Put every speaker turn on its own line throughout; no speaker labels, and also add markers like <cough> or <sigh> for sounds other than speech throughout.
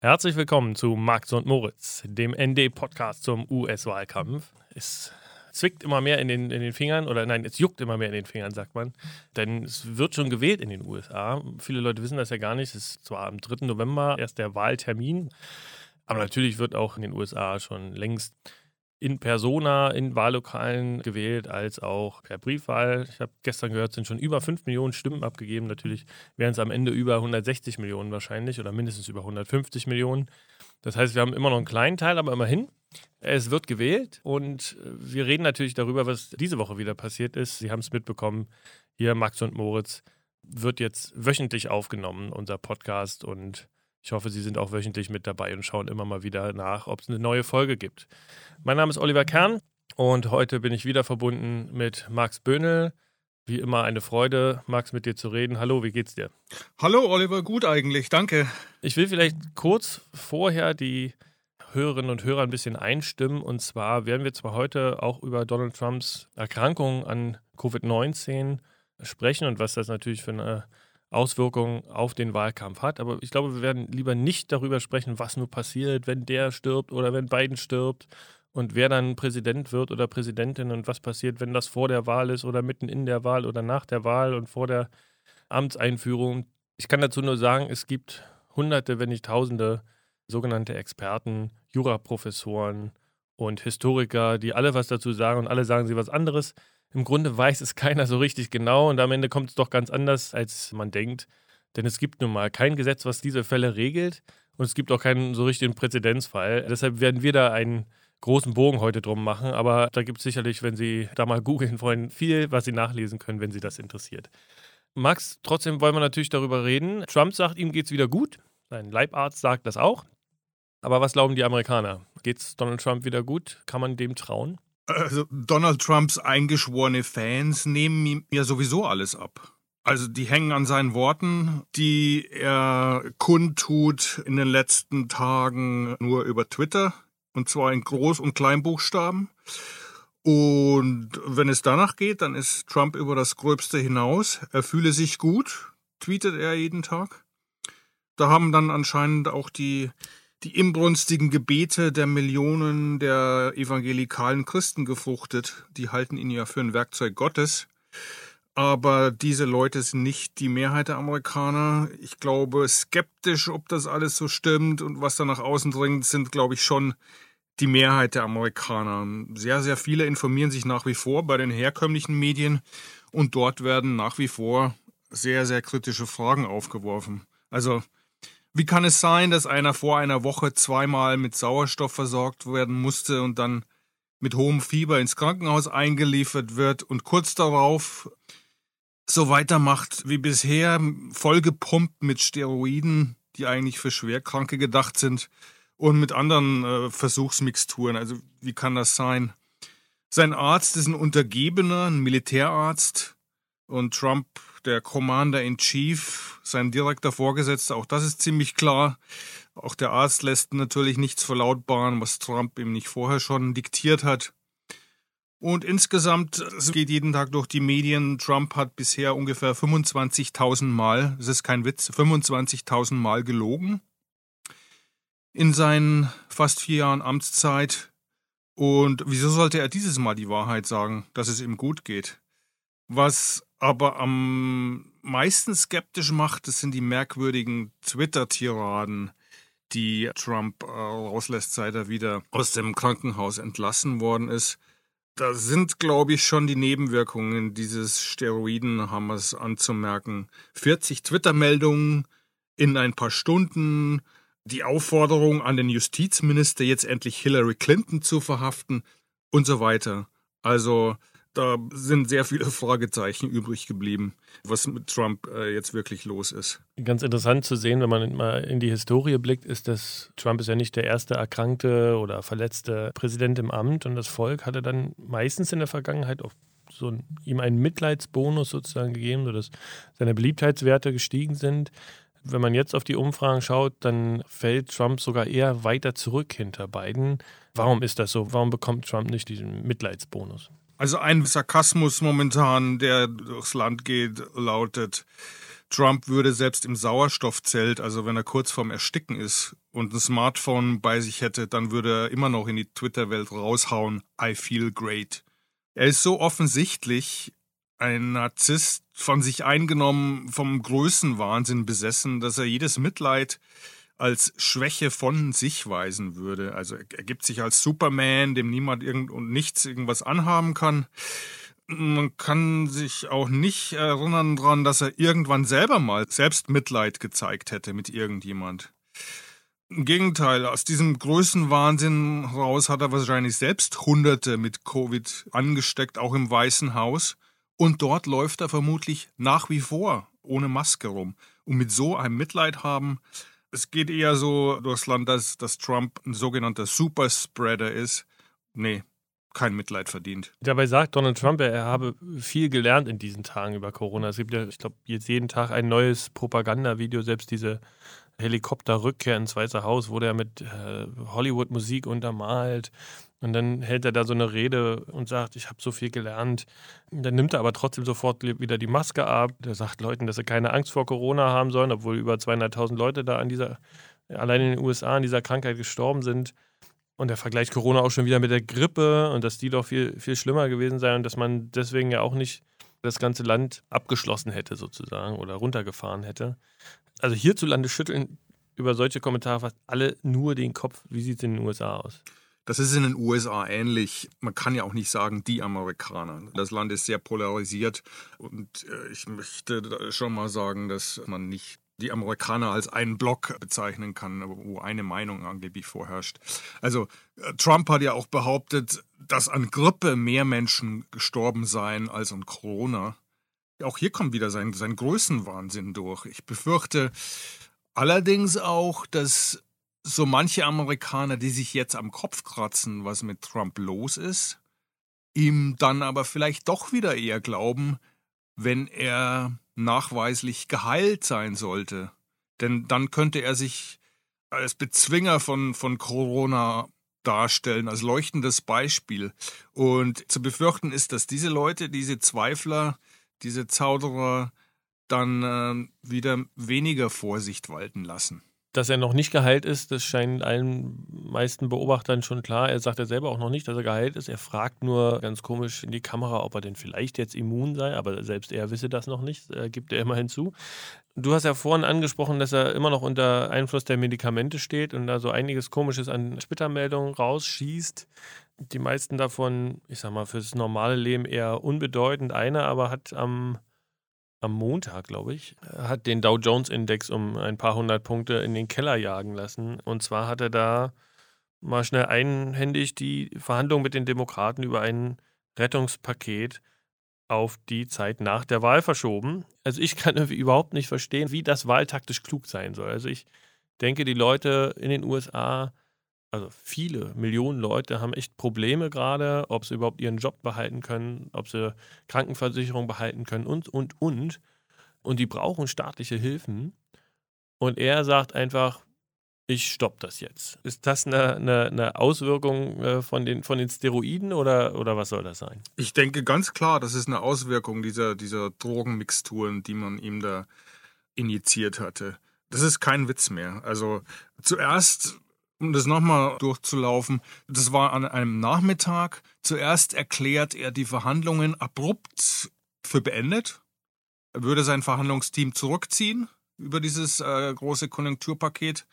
Herzlich willkommen zu Max und Moritz, dem ND-Podcast zum US-Wahlkampf. Es zwickt immer mehr in den, in den Fingern, oder nein, es juckt immer mehr in den Fingern, sagt man. Denn es wird schon gewählt in den USA. Viele Leute wissen das ja gar nicht. Es ist zwar am 3. November erst der Wahltermin, aber natürlich wird auch in den USA schon längst in Persona in Wahllokalen gewählt, als auch per Briefwahl. Ich habe gestern gehört, sind schon über 5 Millionen Stimmen abgegeben. Natürlich wären es am Ende über 160 Millionen wahrscheinlich oder mindestens über 150 Millionen. Das heißt, wir haben immer noch einen kleinen Teil, aber immerhin. Es wird gewählt und wir reden natürlich darüber, was diese Woche wieder passiert ist. Sie haben es mitbekommen. Hier Max und Moritz wird jetzt wöchentlich aufgenommen, unser Podcast. Und ich hoffe, Sie sind auch wöchentlich mit dabei und schauen immer mal wieder nach, ob es eine neue Folge gibt. Mein Name ist Oliver Kern und heute bin ich wieder verbunden mit Max Böhnel. Wie immer eine Freude, Max, mit dir zu reden. Hallo, wie geht's dir?
Hallo, Oliver, gut eigentlich, danke.
Ich will vielleicht kurz vorher die Hörerinnen und Hörer ein bisschen einstimmen. Und zwar werden wir zwar heute auch über Donald Trumps Erkrankung an Covid-19 sprechen und was das natürlich für eine Auswirkung auf den Wahlkampf hat. Aber ich glaube, wir werden lieber nicht darüber sprechen, was nur passiert, wenn der stirbt oder wenn Biden stirbt und wer dann Präsident wird oder Präsidentin und was passiert, wenn das vor der Wahl ist oder mitten in der Wahl oder nach der Wahl und vor der Amtseinführung. Ich kann dazu nur sagen, es gibt Hunderte, wenn nicht Tausende sogenannte Experten, Juraprofessoren und Historiker, die alle was dazu sagen und alle sagen sie was anderes. Im Grunde weiß es keiner so richtig genau und am Ende kommt es doch ganz anders, als man denkt. Denn es gibt nun mal kein Gesetz, was diese Fälle regelt und es gibt auch keinen so richtigen Präzedenzfall. Deshalb werden wir da einen großen Bogen heute drum machen, aber da gibt es sicherlich, wenn Sie da mal googeln wollen, viel, was Sie nachlesen können, wenn Sie das interessiert. Max, trotzdem wollen wir natürlich darüber reden. Trump sagt, ihm geht es wieder gut. Sein Leibarzt sagt das auch. Aber was glauben die Amerikaner? Geht es Donald Trump wieder gut? Kann man dem trauen?
Also Donald Trumps eingeschworene Fans nehmen ihm ja sowieso alles ab. Also die hängen an seinen Worten, die er kundtut in den letzten Tagen nur über Twitter. Und zwar in Groß- und Kleinbuchstaben. Und wenn es danach geht, dann ist Trump über das Gröbste hinaus. Er fühle sich gut, tweetet er jeden Tag. Da haben dann anscheinend auch die die inbrünstigen Gebete der Millionen der evangelikalen Christen gefruchtet. Die halten ihn ja für ein Werkzeug Gottes. Aber diese Leute sind nicht die Mehrheit der Amerikaner. Ich glaube, skeptisch, ob das alles so stimmt und was da nach außen dringt, sind, glaube ich, schon die Mehrheit der Amerikaner. Sehr, sehr viele informieren sich nach wie vor bei den herkömmlichen Medien und dort werden nach wie vor sehr, sehr kritische Fragen aufgeworfen. Also wie kann es sein, dass einer vor einer Woche zweimal mit Sauerstoff versorgt werden musste und dann mit hohem Fieber ins Krankenhaus eingeliefert wird und kurz darauf so weitermacht wie bisher, vollgepumpt mit Steroiden, die eigentlich für Schwerkranke gedacht sind und mit anderen äh, Versuchsmixturen. Also wie kann das sein? Sein Arzt ist ein Untergebener, ein Militärarzt und Trump der Commander in Chief, sein direkter Vorgesetzter, auch das ist ziemlich klar. Auch der Arzt lässt natürlich nichts verlautbaren, was Trump ihm nicht vorher schon diktiert hat. Und insgesamt, es geht jeden Tag durch die Medien, Trump hat bisher ungefähr 25.000 Mal, das ist kein Witz, 25.000 Mal gelogen in seinen fast vier Jahren Amtszeit. Und wieso sollte er dieses Mal die Wahrheit sagen, dass es ihm gut geht? Was aber am meisten skeptisch macht, das sind die merkwürdigen Twitter-Tiraden, die Trump äh, rauslässt, seit er wieder aus dem Krankenhaus entlassen worden ist. Da sind, glaube ich, schon die Nebenwirkungen dieses Steroidenhammers anzumerken. 40 Twitter-Meldungen in ein paar Stunden, die Aufforderung an den Justizminister, jetzt endlich Hillary Clinton zu verhaften und so weiter. Also da sind sehr viele <laughs> Fragezeichen übrig geblieben, was mit Trump äh, jetzt wirklich los ist.
Ganz interessant zu sehen, wenn man mal in die Historie blickt, ist, dass Trump ist ja nicht der erste erkrankte oder verletzte Präsident im Amt und das Volk hatte dann meistens in der Vergangenheit auch so ein, ihm einen Mitleidsbonus sozusagen gegeben, sodass seine Beliebtheitswerte gestiegen sind. Wenn man jetzt auf die Umfragen schaut, dann fällt Trump sogar eher weiter zurück hinter Biden. Warum ist das so? Warum bekommt Trump nicht diesen Mitleidsbonus?
Also ein Sarkasmus momentan, der durchs Land geht, lautet, Trump würde selbst im Sauerstoffzelt, also wenn er kurz vorm Ersticken ist und ein Smartphone bei sich hätte, dann würde er immer noch in die Twitter-Welt raushauen, I feel great. Er ist so offensichtlich ein Narzisst, von sich eingenommen, vom Größenwahnsinn besessen, dass er jedes Mitleid als Schwäche von sich weisen würde. Also er gibt sich als Superman, dem niemand irgend und nichts irgendwas anhaben kann. Man kann sich auch nicht erinnern daran, dass er irgendwann selber mal selbst Mitleid gezeigt hätte mit irgendjemand. Im Gegenteil, aus diesem Größenwahnsinn raus hat er wahrscheinlich selbst Hunderte mit Covid angesteckt, auch im Weißen Haus. Und dort läuft er vermutlich nach wie vor ohne Maske rum. Und mit so einem Mitleid haben, es geht eher so durchs Land, dass, dass Trump ein sogenannter Superspreader ist. Nee, kein Mitleid verdient.
Dabei sagt Donald Trump, er habe viel gelernt in diesen Tagen über Corona. Es gibt ja, ich glaube, jetzt jeden Tag ein neues Propagandavideo, selbst diese Helikopterrückkehr ins Weiße Haus wurde er mit äh, Hollywood-Musik untermalt. Und dann hält er da so eine Rede und sagt, ich habe so viel gelernt. Dann nimmt er aber trotzdem sofort wieder die Maske ab. Er sagt Leuten, dass sie keine Angst vor Corona haben sollen, obwohl über 200.000 Leute da an dieser, allein in den USA an dieser Krankheit gestorben sind. Und er vergleicht Corona auch schon wieder mit der Grippe und dass die doch viel, viel schlimmer gewesen sei und dass man deswegen ja auch nicht das ganze Land abgeschlossen hätte sozusagen oder runtergefahren hätte. Also hierzulande schütteln über solche Kommentare fast alle nur den Kopf. Wie sieht es in den USA aus?
Das ist in den USA ähnlich. Man kann ja auch nicht sagen, die Amerikaner. Das Land ist sehr polarisiert und äh, ich möchte schon mal sagen, dass man nicht die Amerikaner als einen Block bezeichnen kann, wo eine Meinung angeblich vorherrscht. Also äh, Trump hat ja auch behauptet, dass an Grippe mehr Menschen gestorben seien als an Corona. Auch hier kommt wieder sein, sein Größenwahnsinn durch. Ich befürchte allerdings auch, dass so manche Amerikaner, die sich jetzt am Kopf kratzen, was mit Trump los ist, ihm dann aber vielleicht doch wieder eher glauben, wenn er nachweislich geheilt sein sollte. Denn dann könnte er sich als Bezwinger von, von Corona darstellen, als leuchtendes Beispiel. Und zu befürchten ist, dass diese Leute, diese Zweifler, diese Zauderer dann äh, wieder weniger Vorsicht walten lassen.
Dass er noch nicht geheilt ist, das scheint allen meisten Beobachtern schon klar. Er sagt ja selber auch noch nicht, dass er geheilt ist. Er fragt nur ganz komisch in die Kamera, ob er denn vielleicht jetzt immun sei, aber selbst er wisse das noch nicht, äh, gibt er immer hinzu. Du hast ja vorhin angesprochen, dass er immer noch unter Einfluss der Medikamente steht und da so einiges Komisches an Twitter-Meldungen rausschießt. Die meisten davon, ich sag mal, fürs normale Leben eher unbedeutend. Einer aber hat am am Montag, glaube ich, hat den Dow Jones Index um ein paar hundert Punkte in den Keller jagen lassen. Und zwar hat er da mal schnell einhändig die Verhandlungen mit den Demokraten über ein Rettungspaket auf die Zeit nach der Wahl verschoben. Also ich kann überhaupt nicht verstehen, wie das wahltaktisch klug sein soll. Also ich denke, die Leute in den USA also viele Millionen Leute haben echt Probleme gerade, ob sie überhaupt ihren Job behalten können, ob sie Krankenversicherung behalten können und, und, und. Und die brauchen staatliche Hilfen. Und er sagt einfach, ich stoppe das jetzt. Ist das eine, eine, eine Auswirkung äh, von, den, von den Steroiden oder, oder was soll das sein?
Ich denke ganz klar, das ist eine Auswirkung dieser, dieser Drogenmixturen, die man ihm da injiziert hatte. Das ist kein Witz mehr. Also zuerst um das nochmal durchzulaufen, das war an einem Nachmittag. Zuerst erklärt er die Verhandlungen abrupt für beendet. Er würde sein Verhandlungsteam zurückziehen über dieses äh, große Konjunkturpaket.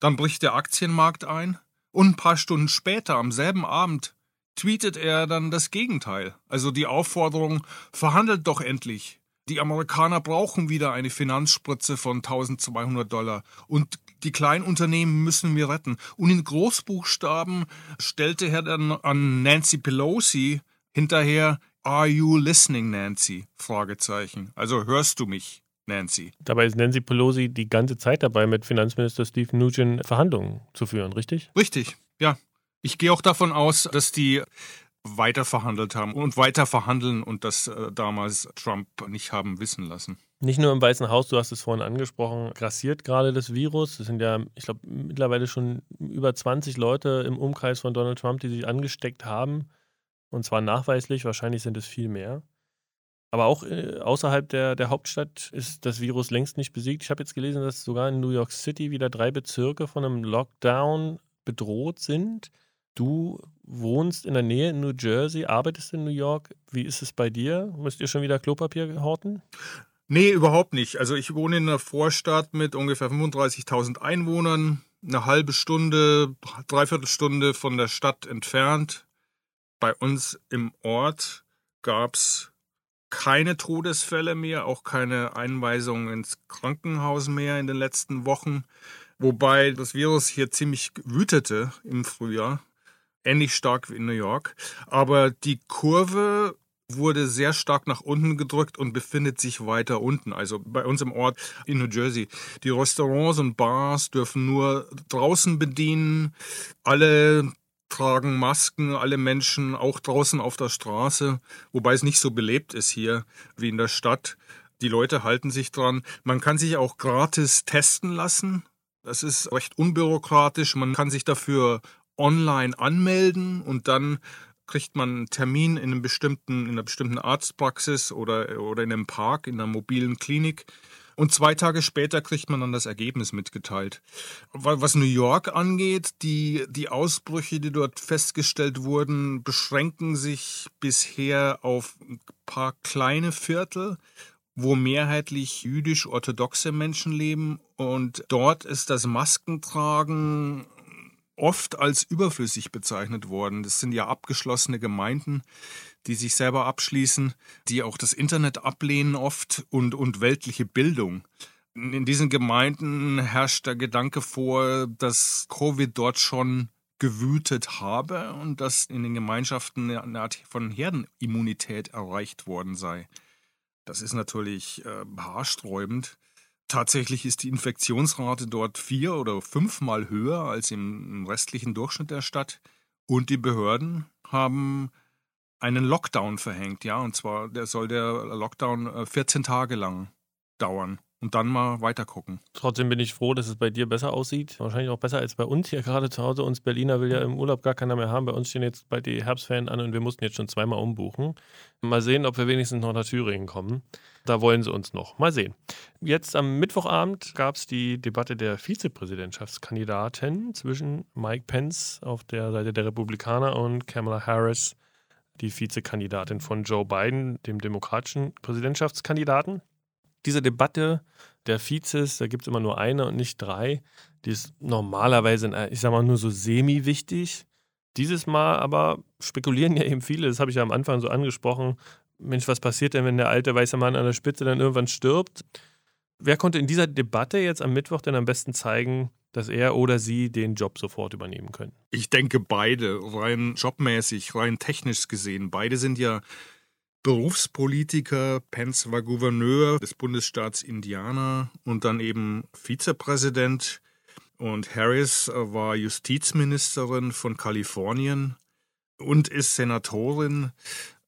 Dann bricht der Aktienmarkt ein. Und ein paar Stunden später, am selben Abend, tweetet er dann das Gegenteil. Also die Aufforderung, verhandelt doch endlich. Die Amerikaner brauchen wieder eine Finanzspritze von 1200 Dollar. Und die Kleinunternehmen müssen wir retten. Und in Großbuchstaben stellte er dann an Nancy Pelosi hinterher, Are you listening, Nancy? Fragezeichen. Also hörst du mich? Nancy.
Dabei ist Nancy Pelosi die ganze Zeit dabei, mit Finanzminister Steve Mnuchin Verhandlungen zu führen, richtig?
Richtig, ja. Ich gehe auch davon aus, dass die weiter verhandelt haben und weiter verhandeln und das äh, damals Trump nicht haben wissen lassen.
Nicht nur im Weißen Haus, du hast es vorhin angesprochen, grassiert gerade das Virus. Es sind ja, ich glaube, mittlerweile schon über 20 Leute im Umkreis von Donald Trump, die sich angesteckt haben. Und zwar nachweislich, wahrscheinlich sind es viel mehr. Aber auch äh, außerhalb der, der Hauptstadt ist das Virus längst nicht besiegt. Ich habe jetzt gelesen, dass sogar in New York City wieder drei Bezirke von einem Lockdown bedroht sind. Du wohnst in der Nähe in New Jersey, arbeitest in New York. Wie ist es bei dir? Müsst ihr schon wieder Klopapier horten?
Nee, überhaupt nicht. Also ich wohne in einer Vorstadt mit ungefähr 35.000 Einwohnern, eine halbe Stunde, dreiviertel Stunde von der Stadt entfernt. Bei uns im Ort gab es keine Todesfälle mehr, auch keine Einweisungen ins Krankenhaus mehr in den letzten Wochen, wobei das Virus hier ziemlich wütete im Frühjahr, ähnlich stark wie in New York. Aber die Kurve wurde sehr stark nach unten gedrückt und befindet sich weiter unten. Also bei uns im Ort in New Jersey. Die Restaurants und Bars dürfen nur draußen bedienen. Alle tragen Masken, alle Menschen, auch draußen auf der Straße, wobei es nicht so belebt ist hier wie in der Stadt. Die Leute halten sich dran. Man kann sich auch gratis testen lassen. Das ist recht unbürokratisch. Man kann sich dafür online anmelden und dann kriegt man einen Termin in, einem bestimmten, in einer bestimmten Arztpraxis oder, oder in einem Park, in einer mobilen Klinik. Und zwei Tage später kriegt man dann das Ergebnis mitgeteilt. Was New York angeht, die, die Ausbrüche, die dort festgestellt wurden, beschränken sich bisher auf ein paar kleine Viertel wo mehrheitlich jüdisch-orthodoxe Menschen leben. Und dort ist das Maskentragen oft als überflüssig bezeichnet worden. Das sind ja abgeschlossene Gemeinden, die sich selber abschließen, die auch das Internet ablehnen oft und, und weltliche Bildung. In diesen Gemeinden herrscht der Gedanke vor, dass Covid dort schon gewütet habe und dass in den Gemeinschaften eine Art von Herdenimmunität erreicht worden sei. Das ist natürlich äh, haarsträubend. Tatsächlich ist die Infektionsrate dort vier oder fünfmal höher als im restlichen Durchschnitt der Stadt. Und die Behörden haben einen Lockdown verhängt, ja. Und zwar der soll der Lockdown 14 äh, Tage lang dauern und dann mal weitergucken.
Trotzdem bin ich froh, dass es bei dir besser aussieht. Wahrscheinlich auch besser als bei uns hier gerade zu Hause. Uns Berliner will ja im Urlaub gar keiner mehr haben. Bei uns stehen jetzt bei die Herbstferien an und wir mussten jetzt schon zweimal umbuchen. Mal sehen, ob wir wenigstens noch nach Thüringen kommen. Da wollen sie uns noch. Mal sehen. Jetzt am Mittwochabend gab es die Debatte der Vizepräsidentschaftskandidaten zwischen Mike Pence auf der Seite der Republikaner und Kamala Harris, die Vizekandidatin von Joe Biden, dem demokratischen Präsidentschaftskandidaten diese Debatte der Vizes, da gibt es immer nur eine und nicht drei, die ist normalerweise, ich sag mal, nur so semi-wichtig. Dieses Mal aber spekulieren ja eben viele, das habe ich ja am Anfang so angesprochen. Mensch, was passiert denn, wenn der alte weiße Mann an der Spitze dann irgendwann stirbt? Wer konnte in dieser Debatte jetzt am Mittwoch denn am besten zeigen, dass er oder sie den Job sofort übernehmen können?
Ich denke beide, rein jobmäßig, rein technisch gesehen. Beide sind ja Berufspolitiker. Pence war Gouverneur des Bundesstaats Indiana und dann eben Vizepräsident. Und Harris war Justizministerin von Kalifornien und ist Senatorin.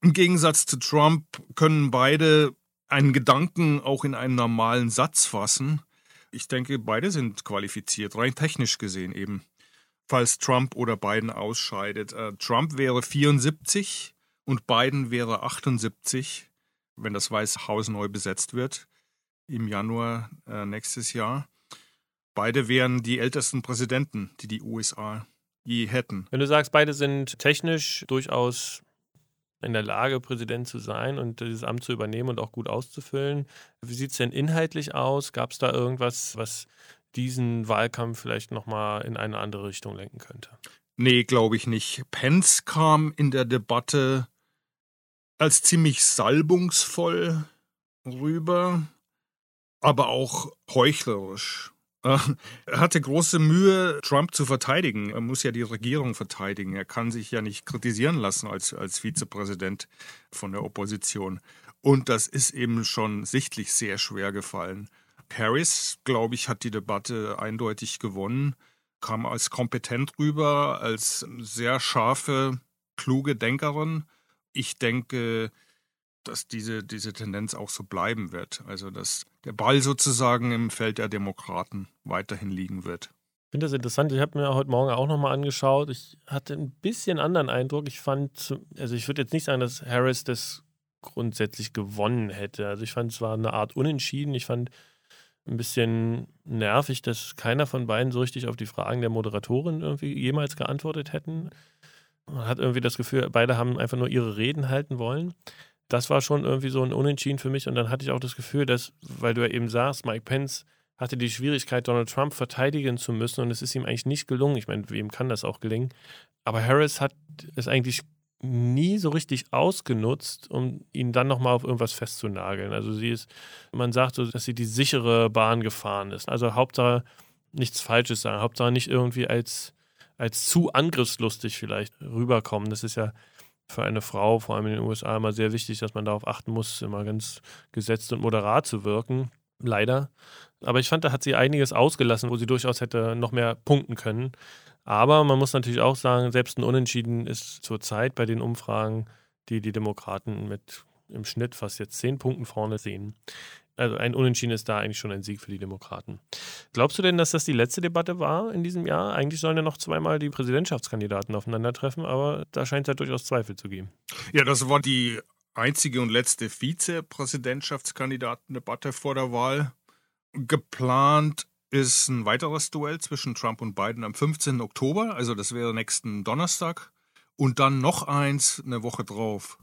Im Gegensatz zu Trump können beide einen Gedanken auch in einen normalen Satz fassen. Ich denke, beide sind qualifiziert, rein technisch gesehen eben, falls Trump oder Biden ausscheidet. Äh, Trump wäre 74, und Biden wäre 78, wenn das Weiße Haus neu besetzt wird im Januar äh, nächstes Jahr. Beide wären die ältesten Präsidenten, die die USA je hätten.
Wenn du sagst, beide sind technisch durchaus in der Lage, Präsident zu sein und dieses Amt zu übernehmen und auch gut auszufüllen. Wie sieht es denn inhaltlich aus? Gab es da irgendwas, was diesen Wahlkampf vielleicht nochmal in eine andere Richtung lenken könnte?
Nee, glaube ich nicht. Pence kam in der Debatte als ziemlich salbungsvoll rüber, aber auch heuchlerisch. Er hatte große Mühe, Trump zu verteidigen. Er muss ja die Regierung verteidigen. Er kann sich ja nicht kritisieren lassen als, als Vizepräsident von der Opposition. Und das ist eben schon sichtlich sehr schwer gefallen. Harris, glaube ich, hat die Debatte eindeutig gewonnen, kam als kompetent rüber, als sehr scharfe, kluge Denkerin ich denke, dass diese, diese Tendenz auch so bleiben wird. Also, dass der Ball sozusagen im Feld der Demokraten weiterhin liegen wird.
Ich finde das interessant. Ich habe mir heute Morgen auch nochmal angeschaut. Ich hatte ein bisschen anderen Eindruck. Ich fand, also ich würde jetzt nicht sagen, dass Harris das grundsätzlich gewonnen hätte. Also ich fand, es war eine Art Unentschieden. Ich fand ein bisschen nervig, dass keiner von beiden so richtig auf die Fragen der Moderatorin irgendwie jemals geantwortet hätten. Man hat irgendwie das Gefühl, beide haben einfach nur ihre Reden halten wollen. Das war schon irgendwie so ein Unentschieden für mich. Und dann hatte ich auch das Gefühl, dass, weil du ja eben sagst, Mike Pence hatte die Schwierigkeit, Donald Trump verteidigen zu müssen und es ist ihm eigentlich nicht gelungen. Ich meine, wem kann das auch gelingen? Aber Harris hat es eigentlich nie so richtig ausgenutzt, um ihn dann nochmal auf irgendwas festzunageln. Also sie ist, man sagt so, dass sie die sichere Bahn gefahren ist. Also Hauptsache nichts Falsches sagen, Hauptsache nicht irgendwie als, als zu angriffslustig vielleicht rüberkommen. Das ist ja für eine Frau, vor allem in den USA, immer sehr wichtig, dass man darauf achten muss, immer ganz gesetzt und moderat zu wirken. Leider. Aber ich fand, da hat sie einiges ausgelassen, wo sie durchaus hätte noch mehr punkten können. Aber man muss natürlich auch sagen, selbst ein Unentschieden ist zurzeit bei den Umfragen, die die Demokraten mit im Schnitt fast jetzt zehn Punkten vorne sehen. Also ein Unentschieden ist da eigentlich schon ein Sieg für die Demokraten. Glaubst du denn, dass das die letzte Debatte war in diesem Jahr? Eigentlich sollen ja noch zweimal die Präsidentschaftskandidaten aufeinandertreffen, aber da scheint es ja durchaus Zweifel zu geben.
Ja, das war die einzige und letzte Vizepräsidentschaftskandidatendebatte vor der Wahl. Geplant ist ein weiteres Duell zwischen Trump und Biden am 15. Oktober, also das wäre nächsten Donnerstag, und dann noch eins eine Woche drauf.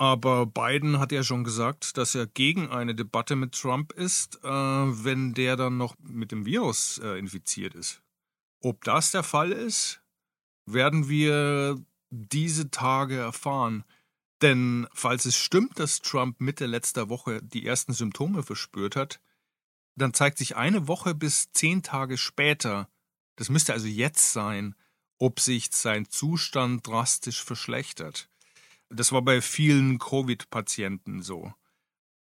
Aber Biden hat ja schon gesagt, dass er gegen eine Debatte mit Trump ist, äh, wenn der dann noch mit dem Virus äh, infiziert ist. Ob das der Fall ist, werden wir diese Tage erfahren. Denn falls es stimmt, dass Trump Mitte letzter Woche die ersten Symptome verspürt hat, dann zeigt sich eine Woche bis zehn Tage später, das müsste also jetzt sein, ob sich sein Zustand drastisch verschlechtert. Das war bei vielen Covid-Patienten so.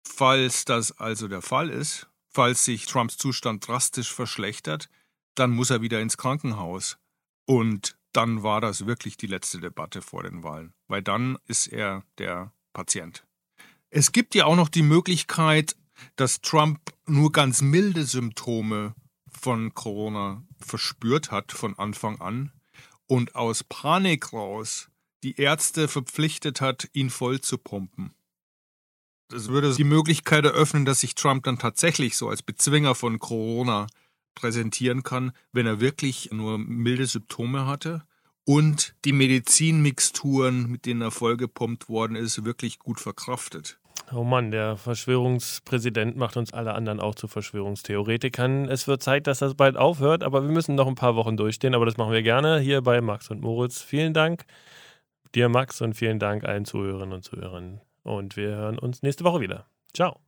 Falls das also der Fall ist, falls sich Trumps Zustand drastisch verschlechtert, dann muss er wieder ins Krankenhaus. Und dann war das wirklich die letzte Debatte vor den Wahlen, weil dann ist er der Patient. Es gibt ja auch noch die Möglichkeit, dass Trump nur ganz milde Symptome von Corona verspürt hat von Anfang an und aus Panik raus die Ärzte verpflichtet hat, ihn voll zu pumpen. Das würde die Möglichkeit eröffnen, dass sich Trump dann tatsächlich so als Bezwinger von Corona präsentieren kann, wenn er wirklich nur milde Symptome hatte und die Medizinmixturen, mit denen er vollgepumpt worden ist, wirklich gut verkraftet.
Oh Mann, der Verschwörungspräsident macht uns alle anderen auch zu Verschwörungstheoretikern. Es wird Zeit, dass das bald aufhört, aber wir müssen noch ein paar Wochen durchstehen. Aber das machen wir gerne hier bei Max und Moritz. Vielen Dank dir, Max, und vielen Dank allen Zuhörerinnen und Zuhörern. Und wir hören uns nächste Woche wieder. Ciao.